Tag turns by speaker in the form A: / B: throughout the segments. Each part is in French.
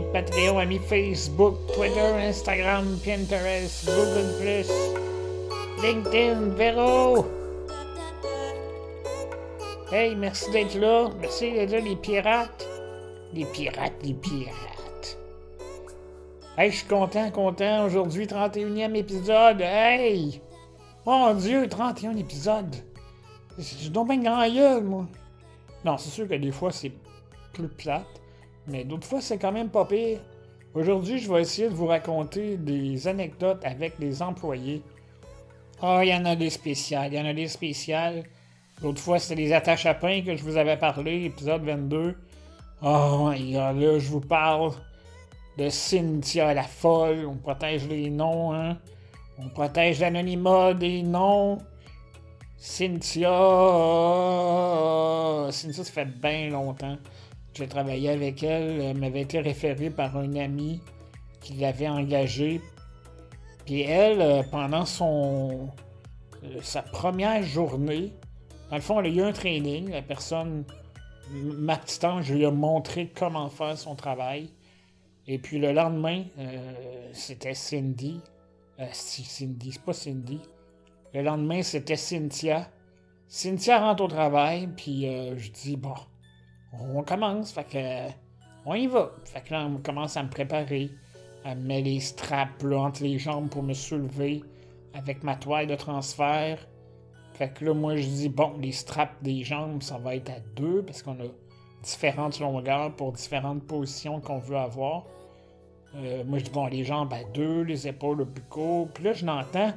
A: Patreon, amis Facebook, Twitter, Instagram, Pinterest, Google+, LinkedIn, Vero. Hey, merci d'être là. Merci d'être là, les pirates. Les pirates, les pirates. Hey, je suis content, content. Aujourd'hui, 31e épisode. Hey! Mon Dieu, 31 épisodes. Je donc bien grand gueule, moi. Non, c'est sûr que des fois, c'est plus plate. Mais d'autres fois, c'est quand même pas pire. Aujourd'hui, je vais essayer de vous raconter des anecdotes avec les employés. Ah, oh, il y en a des spéciales. Il y en a des spéciales. L'autre fois, c'était les attaches à pain que je vous avais parlé, épisode 22. Oh god, là, je vous parle de Cynthia la folle. On protège les noms, hein. On protège l'anonymat des noms. Cynthia. Cynthia, ça fait bien longtemps. J'ai travaillé avec elle. Elle m'avait été référée par un ami qui l'avait engagée. Puis elle, euh, pendant son euh, sa première journée, dans le fond, elle a eu un training. La personne, ma petite ange, lui a montré comment faire son travail. Et puis le lendemain, euh, c'était Cindy. Euh, Cindy, c'est pas Cindy. Le lendemain, c'était Cynthia. Cynthia rentre au travail, puis je dis, bon, on commence, fait que, on y va. Fait que là, on commence à me préparer. Elle me met les straps entre les jambes pour me soulever avec ma toile de transfert. Fait que là, moi, je dis, bon, les straps des jambes, ça va être à deux parce qu'on a différentes longueurs pour différentes positions qu'on veut avoir. Euh, moi, je dis, bon, les jambes à deux, les épaules au picot. Puis là, je l'entends.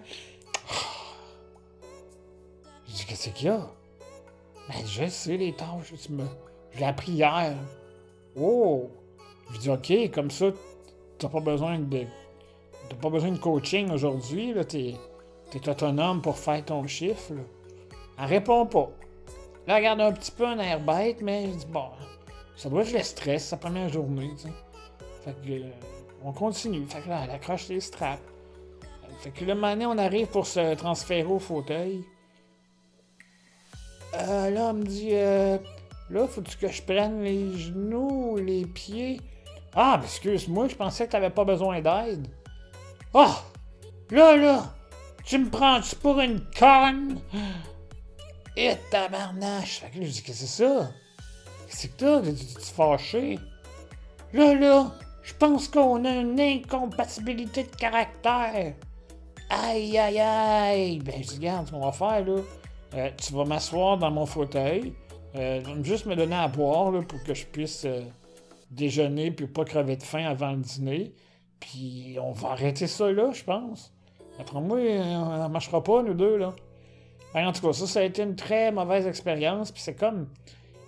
A: Je dis, qu'est-ce qu'il y a? Ben, je sais les tâches. Je, me... appris hier. Oh! Je dis, OK, comme ça, t'as pas besoin de. T'as pas besoin de coaching aujourd'hui, là. T'es T'es autonome pour faire ton chiffre. Elle répond pas. Là, elle regarde un petit peu un air bête, mais je dis, bon, ça doit être le stress, sa première journée, tu sais. Fait que, euh, on continue. Fait que là, elle accroche les straps. Fait que le moment on arrive pour se transférer au fauteuil. Euh, là, elle me dit, euh, là, faut-tu que je prenne les genoux, les pieds? Ah, excuse-moi, je pensais que t'avais pas besoin d'aide. Ah! là, là! Tu me prends-tu pour une conne? Et tabarnache! Fait là, je dis, qu'est-ce que c'est ça? Qu'est-ce que t'as? Tu fâché? Là, là, je pense qu'on a une incompatibilité de caractère. Aïe, aïe, aïe! Ben, je dis, regarde, ce qu'on va faire, là. Euh, tu vas m'asseoir dans mon fauteuil. Euh, juste me donner à boire, là, pour que je puisse euh, déjeuner puis pas crever de faim avant le dîner. Puis on va arrêter ça là, je pense. Après moi, ça marchera pas, nous deux, là. En tout cas, ça, ça a été une très mauvaise expérience. Puis c'est comme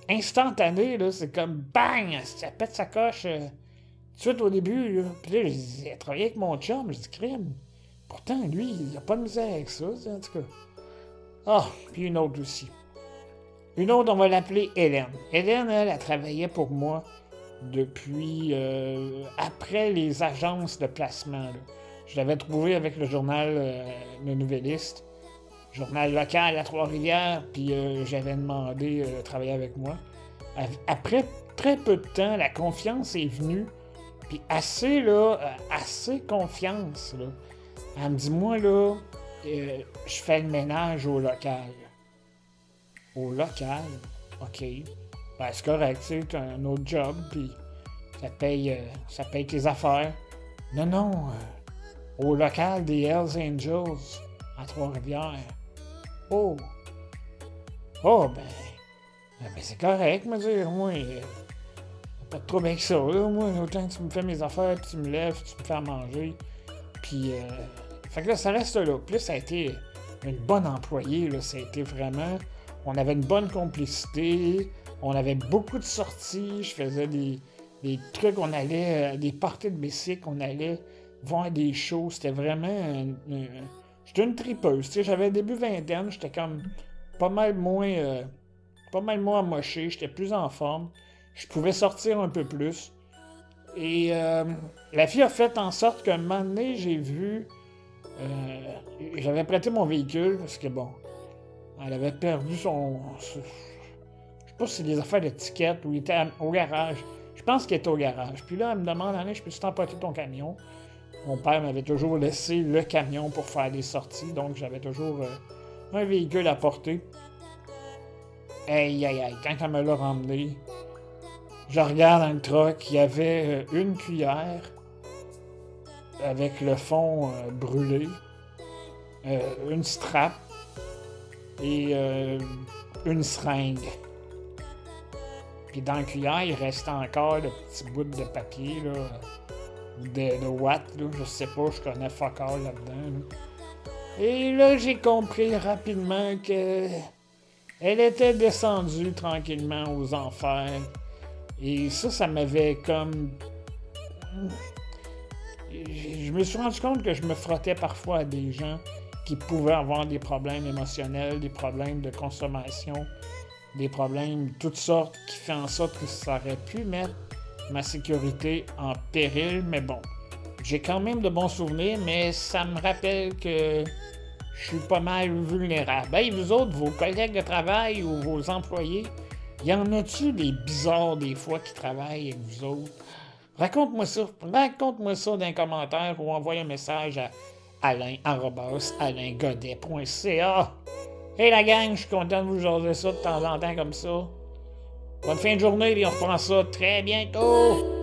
A: instantané, là. C'est comme bang! Ça pète sa coche euh, tout de suite au début, là. Puis là, j'ai travaillé avec mon chum. J'ai dit, crime. Pourtant, lui, il a pas de misère avec ça, en tout cas. Ah, puis une autre aussi. Une autre, on va l'appeler Hélène. Hélène, elle, a travaillé pour moi depuis euh, après les agences de placement. Je l'avais trouvé avec le journal euh, Le Nouvelliste, journal local à Trois-Rivières, puis euh, j'avais demandé de travailler avec moi. Après très peu de temps, la confiance est venue, puis assez, là, assez confiance, là. Elle me dit, moi, là, je fais le ménage au local. Au local? OK. Ben, c'est correct, tu sais, un autre job, puis ça paye, ça paye tes affaires. Non, non, au local des Hells Angels à Trois-Rivières. Oh! Oh, ben. ben, ben c'est correct, me dire. Moi, pas trop bien que ça, là. Moi, autant que tu me fais mes affaires, puis tu me lèves, tu me fais à manger. Puis, euh, fait que là, ça reste là. Là, ça a été une bonne employée, là. Ça a été vraiment. On avait une bonne complicité. On avait beaucoup de sorties. Je faisais des, des trucs. On allait. Euh, des parties de bicycle. On allait voir des shows. C'était vraiment. j'étais une tripeuse. J'avais début vingtaine, j'étais comme pas mal moins. Euh, pas mal moins amoché, j'étais plus en forme. Je pouvais sortir un peu plus. Et euh, la fille a fait en sorte qu'un moment donné, j'ai vu. J'avais prêté mon véhicule parce que bon, elle avait perdu son. je sais pas si c'est des affaires d'étiquette ou il était au garage. Je pense qu'il était au garage. Puis là, elle me demande, Alain, je peux-tu ton camion? Mon père m'avait toujours laissé le camion pour faire des sorties, donc j'avais toujours euh, un véhicule à porter. Aïe, aïe, aïe, quand elle me l'a ramené, je regarde dans le truck, il y avait euh, une cuillère avec le fond euh, brûlé, une strap et une seringue. Puis dans la cuillère, il restait encore le petit bout de papier, là, de, de Watt, là, je sais pas, je connais fuck là-dedans. Et là, j'ai compris rapidement que elle était descendue tranquillement aux enfers. Et ça, ça m'avait comme. Je me suis rendu compte que je me frottais parfois à des gens qui pouvaient avoir des problèmes émotionnels, des problèmes de consommation, des problèmes de toutes sortes qui font en sorte que ça aurait pu mettre ma sécurité en péril, mais bon, j'ai quand même de bons souvenirs, mais ça me rappelle que je suis pas mal vulnérable. Hey, vous autres, vos collègues de travail ou vos employés, y en a-tu des bizarres des fois qui travaillent avec vous autres? Raconte-moi ça. Raconte-moi ça dans les commentaires ou envoie un message à alain.alaingodet.ca. Hey la gang, je suis content de vous jaser ça de temps en temps comme ça. Bonne fin de journée et on reprend ça très bientôt.